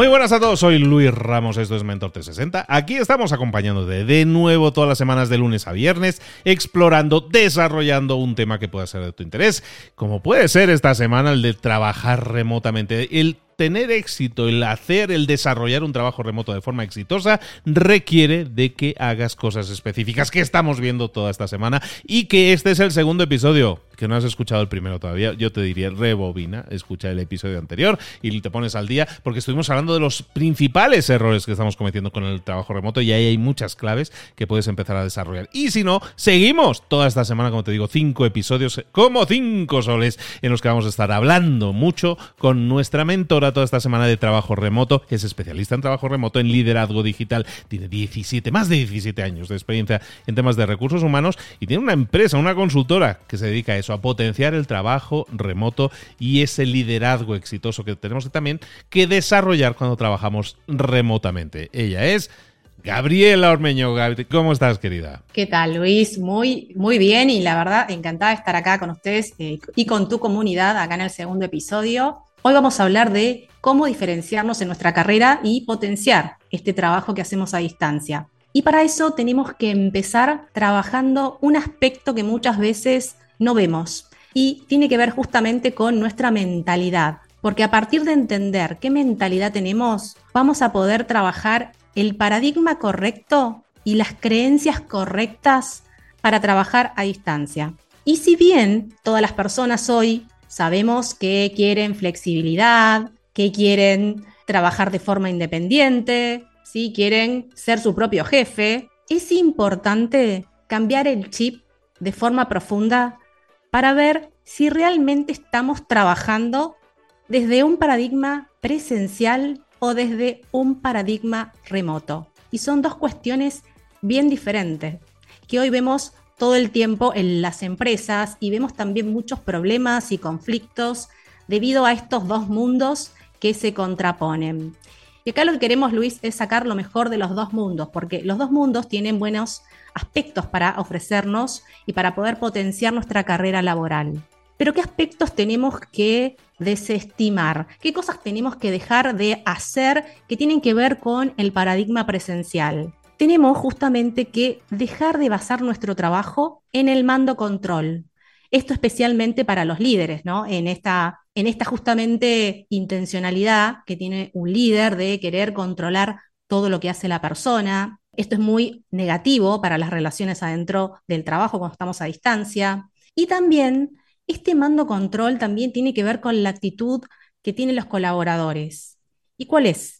Muy buenas a todos, soy Luis Ramos, esto es Mentor 360. Aquí estamos acompañándote de nuevo todas las semanas de lunes a viernes, explorando, desarrollando un tema que pueda ser de tu interés, como puede ser esta semana el de trabajar remotamente, tener éxito, el hacer, el desarrollar un trabajo remoto de forma exitosa, requiere de que hagas cosas específicas que estamos viendo toda esta semana y que este es el segundo episodio. Que no has escuchado el primero todavía, yo te diría rebobina, escucha el episodio anterior y te pones al día, porque estuvimos hablando de los principales errores que estamos cometiendo con el trabajo remoto y ahí hay muchas claves que puedes empezar a desarrollar. Y si no, seguimos toda esta semana, como te digo, cinco episodios, como cinco soles, en los que vamos a estar hablando mucho con nuestra mentora toda esta semana de trabajo remoto, es especialista en trabajo remoto, en liderazgo digital, tiene 17, más de 17 años de experiencia en temas de recursos humanos y tiene una empresa, una consultora que se dedica a eso, a potenciar el trabajo remoto y ese liderazgo exitoso que tenemos también que desarrollar cuando trabajamos remotamente. Ella es... Gabriela Ormeño, ¿cómo estás, querida? ¿Qué tal, Luis? Muy, muy bien y la verdad, encantada de estar acá con ustedes eh, y con tu comunidad acá en el segundo episodio. Hoy vamos a hablar de cómo diferenciarnos en nuestra carrera y potenciar este trabajo que hacemos a distancia. Y para eso tenemos que empezar trabajando un aspecto que muchas veces no vemos y tiene que ver justamente con nuestra mentalidad. Porque a partir de entender qué mentalidad tenemos, vamos a poder trabajar el paradigma correcto y las creencias correctas para trabajar a distancia. Y si bien todas las personas hoy Sabemos que quieren flexibilidad, que quieren trabajar de forma independiente, si quieren ser su propio jefe. Es importante cambiar el chip de forma profunda para ver si realmente estamos trabajando desde un paradigma presencial o desde un paradigma remoto. Y son dos cuestiones bien diferentes que hoy vemos todo el tiempo en las empresas y vemos también muchos problemas y conflictos debido a estos dos mundos que se contraponen. Y acá lo que queremos, Luis, es sacar lo mejor de los dos mundos, porque los dos mundos tienen buenos aspectos para ofrecernos y para poder potenciar nuestra carrera laboral. Pero ¿qué aspectos tenemos que desestimar? ¿Qué cosas tenemos que dejar de hacer que tienen que ver con el paradigma presencial? Tenemos justamente que dejar de basar nuestro trabajo en el mando control. Esto especialmente para los líderes, ¿no? En esta, en esta justamente intencionalidad que tiene un líder de querer controlar todo lo que hace la persona. Esto es muy negativo para las relaciones adentro del trabajo cuando estamos a distancia. Y también este mando control también tiene que ver con la actitud que tienen los colaboradores. ¿Y cuál es?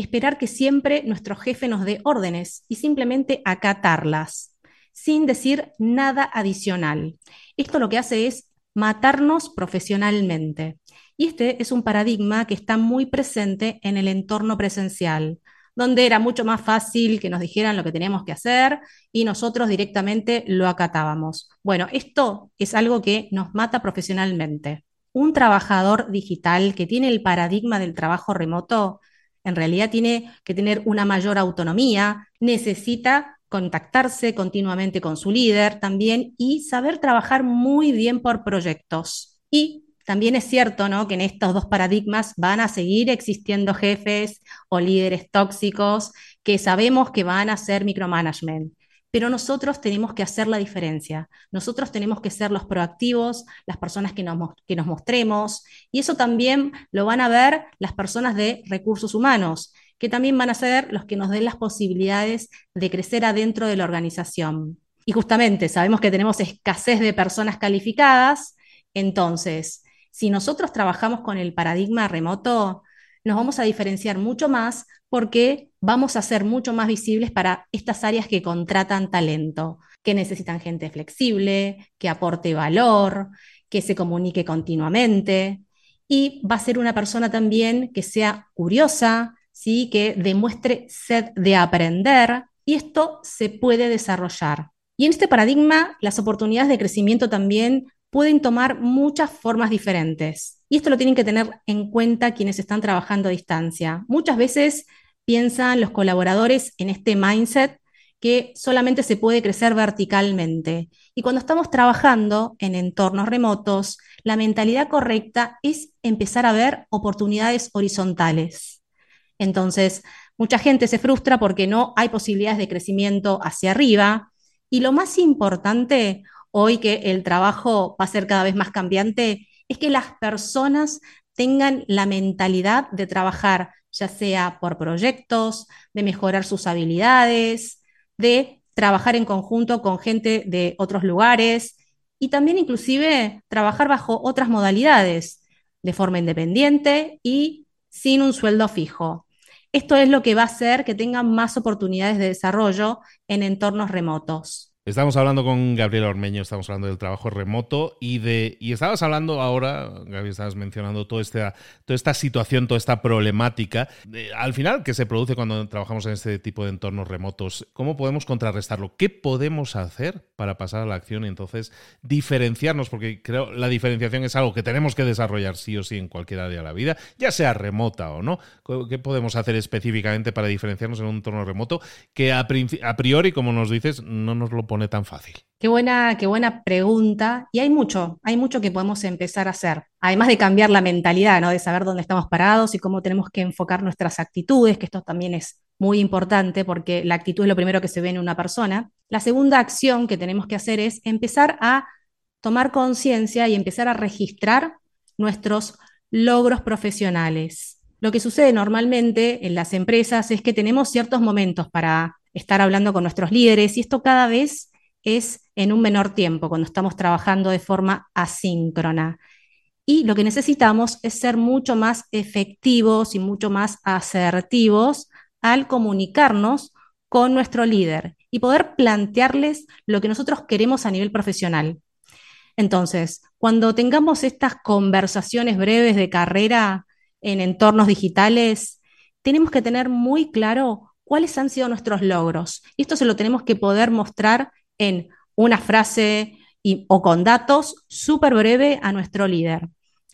Esperar que siempre nuestro jefe nos dé órdenes y simplemente acatarlas, sin decir nada adicional. Esto lo que hace es matarnos profesionalmente. Y este es un paradigma que está muy presente en el entorno presencial, donde era mucho más fácil que nos dijeran lo que teníamos que hacer y nosotros directamente lo acatábamos. Bueno, esto es algo que nos mata profesionalmente. Un trabajador digital que tiene el paradigma del trabajo remoto, en realidad tiene que tener una mayor autonomía, necesita contactarse continuamente con su líder también y saber trabajar muy bien por proyectos. Y también es cierto ¿no? que en estos dos paradigmas van a seguir existiendo jefes o líderes tóxicos que sabemos que van a hacer micromanagement. Pero nosotros tenemos que hacer la diferencia. Nosotros tenemos que ser los proactivos, las personas que nos, que nos mostremos. Y eso también lo van a ver las personas de recursos humanos, que también van a ser los que nos den las posibilidades de crecer adentro de la organización. Y justamente sabemos que tenemos escasez de personas calificadas, entonces si nosotros trabajamos con el paradigma remoto, nos vamos a diferenciar mucho más porque vamos a ser mucho más visibles para estas áreas que contratan talento, que necesitan gente flexible, que aporte valor, que se comunique continuamente. Y va a ser una persona también que sea curiosa, ¿sí? que demuestre sed de aprender, y esto se puede desarrollar. Y en este paradigma, las oportunidades de crecimiento también pueden tomar muchas formas diferentes. Y esto lo tienen que tener en cuenta quienes están trabajando a distancia. Muchas veces piensan los colaboradores en este mindset que solamente se puede crecer verticalmente. Y cuando estamos trabajando en entornos remotos, la mentalidad correcta es empezar a ver oportunidades horizontales. Entonces, mucha gente se frustra porque no hay posibilidades de crecimiento hacia arriba. Y lo más importante, hoy que el trabajo va a ser cada vez más cambiante, es que las personas tengan la mentalidad de trabajar, ya sea por proyectos, de mejorar sus habilidades, de trabajar en conjunto con gente de otros lugares y también inclusive trabajar bajo otras modalidades, de forma independiente y sin un sueldo fijo. Esto es lo que va a hacer que tengan más oportunidades de desarrollo en entornos remotos. Estamos hablando con Gabriel Ormeño, estamos hablando del trabajo remoto y de y estabas hablando ahora, Gabriel, estabas mencionando toda esta, toda esta situación, toda esta problemática, al final que se produce cuando trabajamos en este tipo de entornos remotos. ¿Cómo podemos contrarrestarlo? ¿Qué podemos hacer para pasar a la acción y entonces diferenciarnos? Porque creo la diferenciación es algo que tenemos que desarrollar sí o sí en cualquier área de la vida, ya sea remota o no. ¿Qué podemos hacer específicamente para diferenciarnos en un entorno remoto que a, a priori, como nos dices, no nos lo pone tan fácil? Qué buena, qué buena pregunta. Y hay mucho, hay mucho que podemos empezar a hacer. Además de cambiar la mentalidad, ¿no? De saber dónde estamos parados y cómo tenemos que enfocar nuestras actitudes, que esto también es muy importante porque la actitud es lo primero que se ve en una persona. La segunda acción que tenemos que hacer es empezar a tomar conciencia y empezar a registrar nuestros logros profesionales. Lo que sucede normalmente en las empresas es que tenemos ciertos momentos para estar hablando con nuestros líderes y esto cada vez es en un menor tiempo cuando estamos trabajando de forma asíncrona. Y lo que necesitamos es ser mucho más efectivos y mucho más asertivos al comunicarnos con nuestro líder y poder plantearles lo que nosotros queremos a nivel profesional. Entonces, cuando tengamos estas conversaciones breves de carrera en entornos digitales, tenemos que tener muy claro cuáles han sido nuestros logros. Y esto se lo tenemos que poder mostrar en una frase o con datos súper breve a nuestro líder.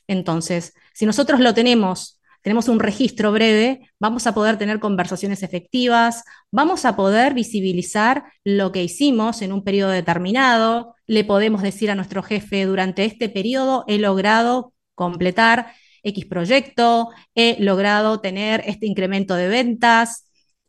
Entonces, si nosotros lo tenemos, tenemos un registro breve, vamos a poder tener conversaciones efectivas, vamos a poder visibilizar lo que hicimos en un periodo determinado, le podemos decir a nuestro jefe, durante este periodo he logrado completar X proyecto, he logrado tener este incremento de ventas,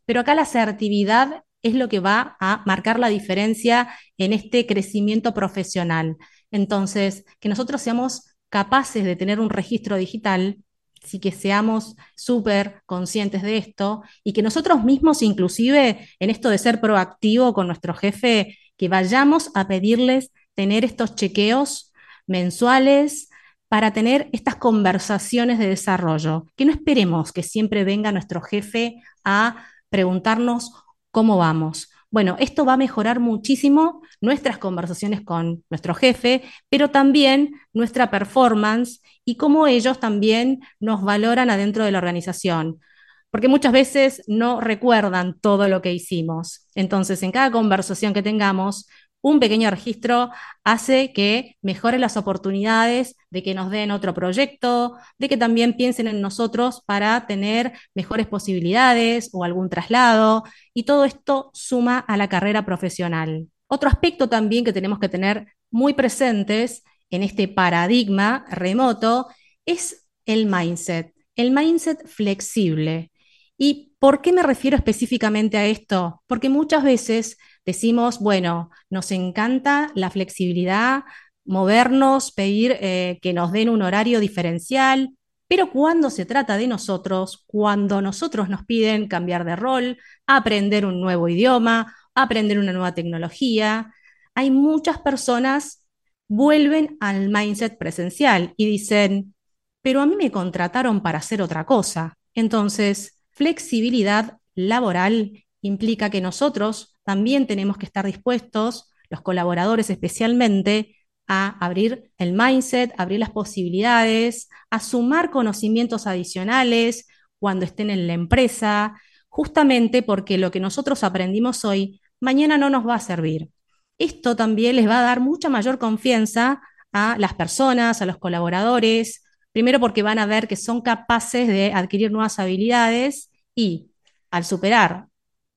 pero acá la asertividad es lo que va a marcar la diferencia en este crecimiento profesional. Entonces, que nosotros seamos capaces de tener un registro digital, sí que seamos súper conscientes de esto y que nosotros mismos, inclusive en esto de ser proactivo con nuestro jefe, que vayamos a pedirles tener estos chequeos mensuales para tener estas conversaciones de desarrollo, que no esperemos que siempre venga nuestro jefe a preguntarnos cómo vamos. Bueno, esto va a mejorar muchísimo nuestras conversaciones con nuestro jefe, pero también nuestra performance y cómo ellos también nos valoran adentro de la organización. Porque muchas veces no recuerdan todo lo que hicimos. Entonces, en cada conversación que tengamos, un pequeño registro hace que mejore las oportunidades de que nos den otro proyecto, de que también piensen en nosotros para tener mejores posibilidades o algún traslado, y todo esto suma a la carrera profesional. Otro aspecto también que tenemos que tener muy presentes en este paradigma remoto es el mindset, el mindset flexible. ¿Y por qué me refiero específicamente a esto? Porque muchas veces decimos, bueno, nos encanta la flexibilidad, movernos, pedir eh, que nos den un horario diferencial, pero cuando se trata de nosotros, cuando nosotros nos piden cambiar de rol, aprender un nuevo idioma, aprender una nueva tecnología, hay muchas personas vuelven al mindset presencial y dicen, pero a mí me contrataron para hacer otra cosa. Entonces, flexibilidad laboral implica que nosotros también tenemos que estar dispuestos, los colaboradores especialmente, a abrir el mindset, abrir las posibilidades, a sumar conocimientos adicionales cuando estén en la empresa, justamente porque lo que nosotros aprendimos hoy, mañana no nos va a servir. Esto también les va a dar mucha mayor confianza a las personas, a los colaboradores, primero porque van a ver que son capaces de adquirir nuevas habilidades y al superar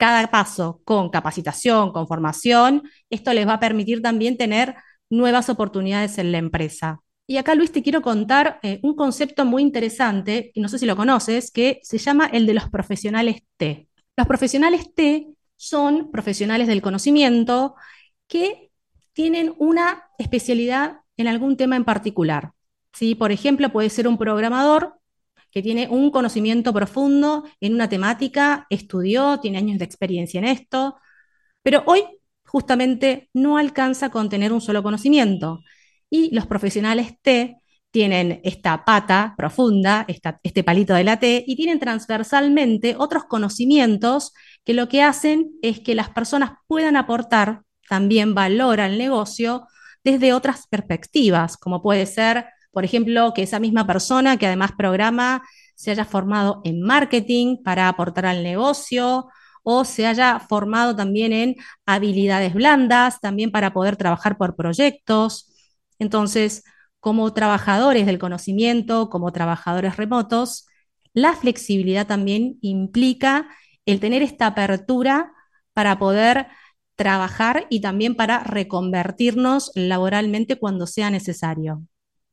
cada paso con capacitación, con formación, esto les va a permitir también tener nuevas oportunidades en la empresa. Y acá, Luis, te quiero contar eh, un concepto muy interesante, y no sé si lo conoces, que se llama el de los profesionales T. Los profesionales T son profesionales del conocimiento que tienen una especialidad en algún tema en particular. ¿sí? Por ejemplo, puede ser un programador que tiene un conocimiento profundo en una temática, estudió, tiene años de experiencia en esto, pero hoy justamente no alcanza con tener un solo conocimiento. Y los profesionales T tienen esta pata profunda, este palito de la T, y tienen transversalmente otros conocimientos que lo que hacen es que las personas puedan aportar también valor al negocio desde otras perspectivas, como puede ser por ejemplo, que esa misma persona que además programa se haya formado en marketing para aportar al negocio o se haya formado también en habilidades blandas, también para poder trabajar por proyectos. Entonces, como trabajadores del conocimiento, como trabajadores remotos, la flexibilidad también implica el tener esta apertura para poder trabajar y también para reconvertirnos laboralmente cuando sea necesario.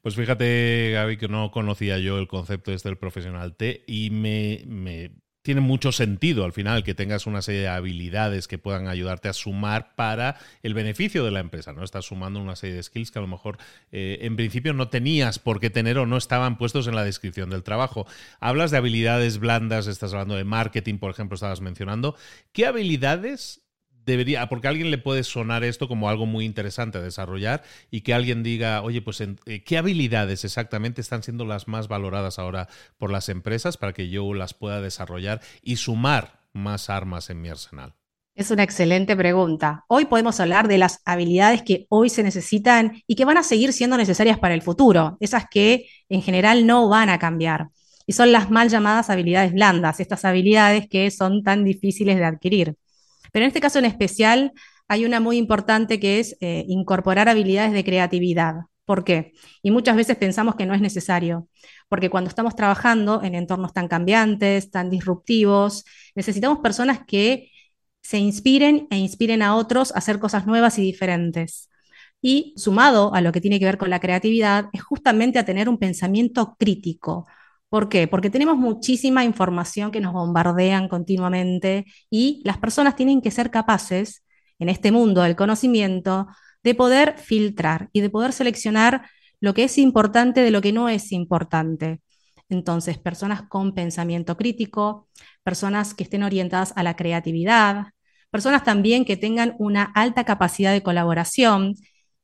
Pues fíjate, Gaby, que no conocía yo el concepto este del profesional T y me, tiene mucho sentido al final que tengas una serie de habilidades que puedan ayudarte a sumar para el beneficio de la empresa, ¿no? Estás sumando una serie de skills que a lo mejor eh, en principio no tenías por qué tener o no estaban puestos en la descripción del trabajo. Hablas de habilidades blandas, estás hablando de marketing, por ejemplo, estabas mencionando. ¿Qué habilidades debería, porque a alguien le puede sonar esto como algo muy interesante a desarrollar y que alguien diga, oye, pues eh, ¿qué habilidades exactamente están siendo las más valoradas ahora por las empresas para que yo las pueda desarrollar y sumar más armas en mi arsenal? Es una excelente pregunta. Hoy podemos hablar de las habilidades que hoy se necesitan y que van a seguir siendo necesarias para el futuro, esas que en general no van a cambiar. Y son las mal llamadas habilidades blandas, estas habilidades que son tan difíciles de adquirir. Pero en este caso en especial hay una muy importante que es eh, incorporar habilidades de creatividad. ¿Por qué? Y muchas veces pensamos que no es necesario, porque cuando estamos trabajando en entornos tan cambiantes, tan disruptivos, necesitamos personas que se inspiren e inspiren a otros a hacer cosas nuevas y diferentes. Y sumado a lo que tiene que ver con la creatividad, es justamente a tener un pensamiento crítico, ¿Por qué? Porque tenemos muchísima información que nos bombardean continuamente y las personas tienen que ser capaces, en este mundo del conocimiento, de poder filtrar y de poder seleccionar lo que es importante de lo que no es importante. Entonces, personas con pensamiento crítico, personas que estén orientadas a la creatividad, personas también que tengan una alta capacidad de colaboración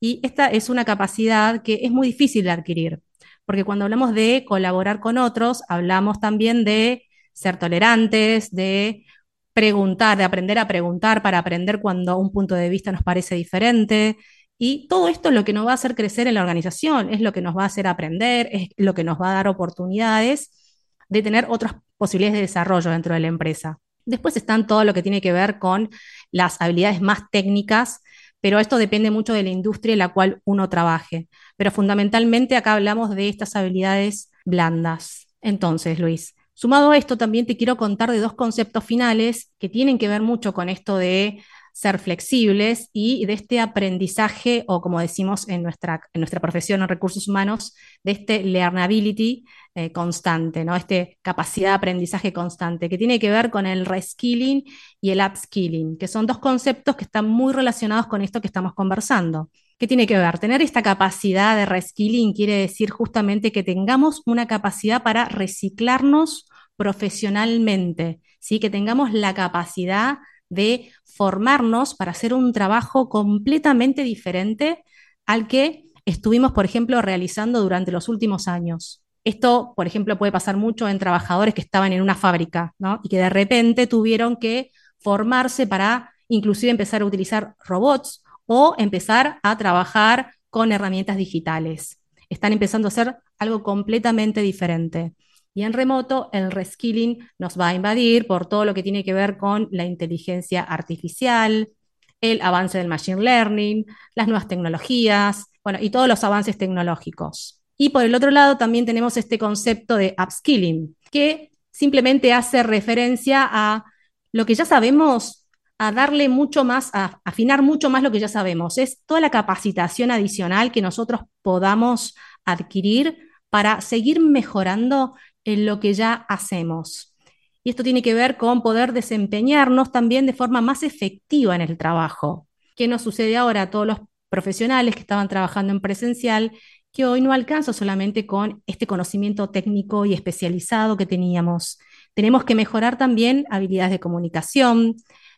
Y esta es una capacidad que es muy difícil de adquirir, porque cuando hablamos de colaborar con otros, hablamos también de ser tolerantes, de preguntar, de aprender a preguntar para aprender cuando un punto de vista nos parece diferente. Y todo esto es lo que nos va a hacer crecer en la organización, es lo que nos va a hacer aprender, es lo que nos va a dar oportunidades de tener otras posibilidades de desarrollo dentro de la empresa. Después están todo lo que tiene que ver con las habilidades más técnicas, pero esto depende mucho de la industria en la cual uno trabaje. Pero fundamentalmente acá hablamos de estas habilidades blandas. Entonces, Luis, sumado a esto, también te quiero contar de dos conceptos finales que tienen que ver mucho con esto de ser flexibles y de este aprendizaje, o como decimos en nuestra, en nuestra profesión en recursos humanos, de este learnability eh, constante, ¿no? Este capacidad de aprendizaje constante, que tiene que ver con el reskilling y el upskilling, que son dos conceptos que están muy relacionados con esto que estamos conversando. ¿Qué tiene que ver? Tener esta capacidad de reskilling quiere decir justamente que tengamos una capacidad para reciclarnos profesionalmente, ¿sí? que tengamos la capacidad de formarnos para hacer un trabajo completamente diferente al que estuvimos, por ejemplo, realizando durante los últimos años. Esto, por ejemplo, puede pasar mucho en trabajadores que estaban en una fábrica ¿no? y que de repente tuvieron que formarse para inclusive empezar a utilizar robots o empezar a trabajar con herramientas digitales. Están empezando a hacer algo completamente diferente. Y en remoto, el reskilling nos va a invadir por todo lo que tiene que ver con la inteligencia artificial, el avance del machine learning, las nuevas tecnologías, bueno, y todos los avances tecnológicos. Y por el otro lado, también tenemos este concepto de upskilling, que simplemente hace referencia a lo que ya sabemos, a darle mucho más, a afinar mucho más lo que ya sabemos. Es toda la capacitación adicional que nosotros podamos adquirir para seguir mejorando en lo que ya hacemos. Y esto tiene que ver con poder desempeñarnos también de forma más efectiva en el trabajo. ¿Qué nos sucede ahora a todos los profesionales que estaban trabajando en presencial? Que hoy no alcanza solamente con este conocimiento técnico y especializado que teníamos. Tenemos que mejorar también habilidades de comunicación,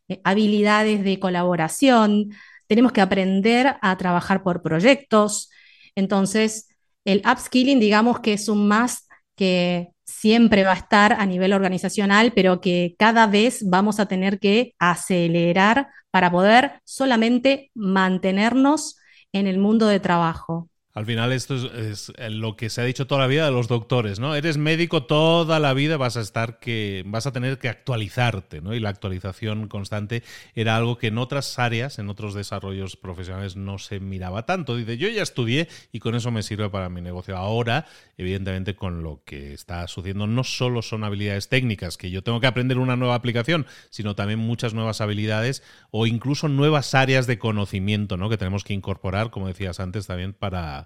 eh, habilidades de colaboración, tenemos que aprender a trabajar por proyectos. Entonces, el upskilling, digamos que es un más que siempre va a estar a nivel organizacional, pero que cada vez vamos a tener que acelerar para poder solamente mantenernos en el mundo de trabajo. Al final esto es, lo que se ha dicho toda la vida de los doctores, ¿no? Eres médico toda la vida, vas a estar que vas a tener que actualizarte, ¿no? Y la actualización constante era algo que en otras áreas, en otros desarrollos profesionales no se miraba tanto. Dice, yo ya estudié y con eso me sirve para mi negocio. Ahora, evidentemente, con lo que está sucediendo, no solo son habilidades técnicas, que yo tengo que aprender una nueva aplicación, sino también muchas nuevas habilidades o incluso nuevas áreas de conocimiento, ¿no? Que tenemos que incorporar, como decías antes, también para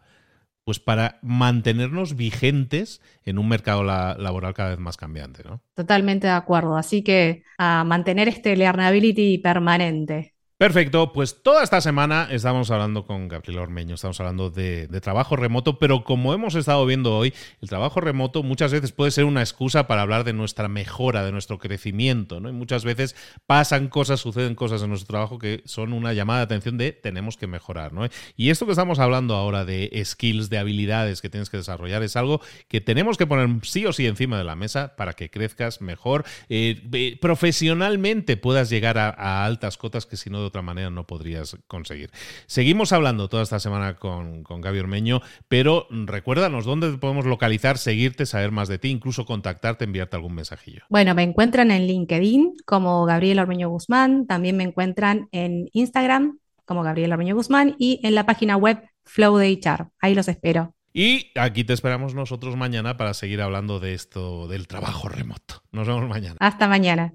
pues para mantenernos vigentes en un mercado laboral cada vez más cambiante, ¿no? Totalmente de acuerdo. Así que a mantener este learnability permanente. Perfecto, pues toda esta semana estamos hablando con Gabriel Ormeño, estamos hablando de, trabajo remoto, pero como hemos estado viendo hoy, el trabajo remoto muchas veces puede ser una excusa para hablar de nuestra mejora, de nuestro crecimiento, ¿no? Y muchas veces pasan cosas, suceden cosas en nuestro trabajo que son una llamada de atención de tenemos que mejorar, ¿no? Y esto que estamos hablando ahora de skills, de habilidades que tienes que desarrollar, es algo que tenemos que poner sí o sí encima de la mesa para que crezcas mejor, eh, profesionalmente puedas llegar a, a altas cotas que si no otra manera no podrías conseguir. Seguimos hablando toda esta semana con, con Gaby Ormeño, pero recuérdanos dónde podemos localizar, seguirte, saber más de ti, incluso contactarte, enviarte algún mensajillo. Bueno, me encuentran en LinkedIn como Gabriel Ormeño Guzmán, también me encuentran en Instagram como Gabriel Ormeño Guzmán y en la página web Flow de HR. Ahí los espero. Y aquí te esperamos nosotros mañana para seguir hablando de esto del trabajo remoto. Nos vemos mañana. Hasta mañana.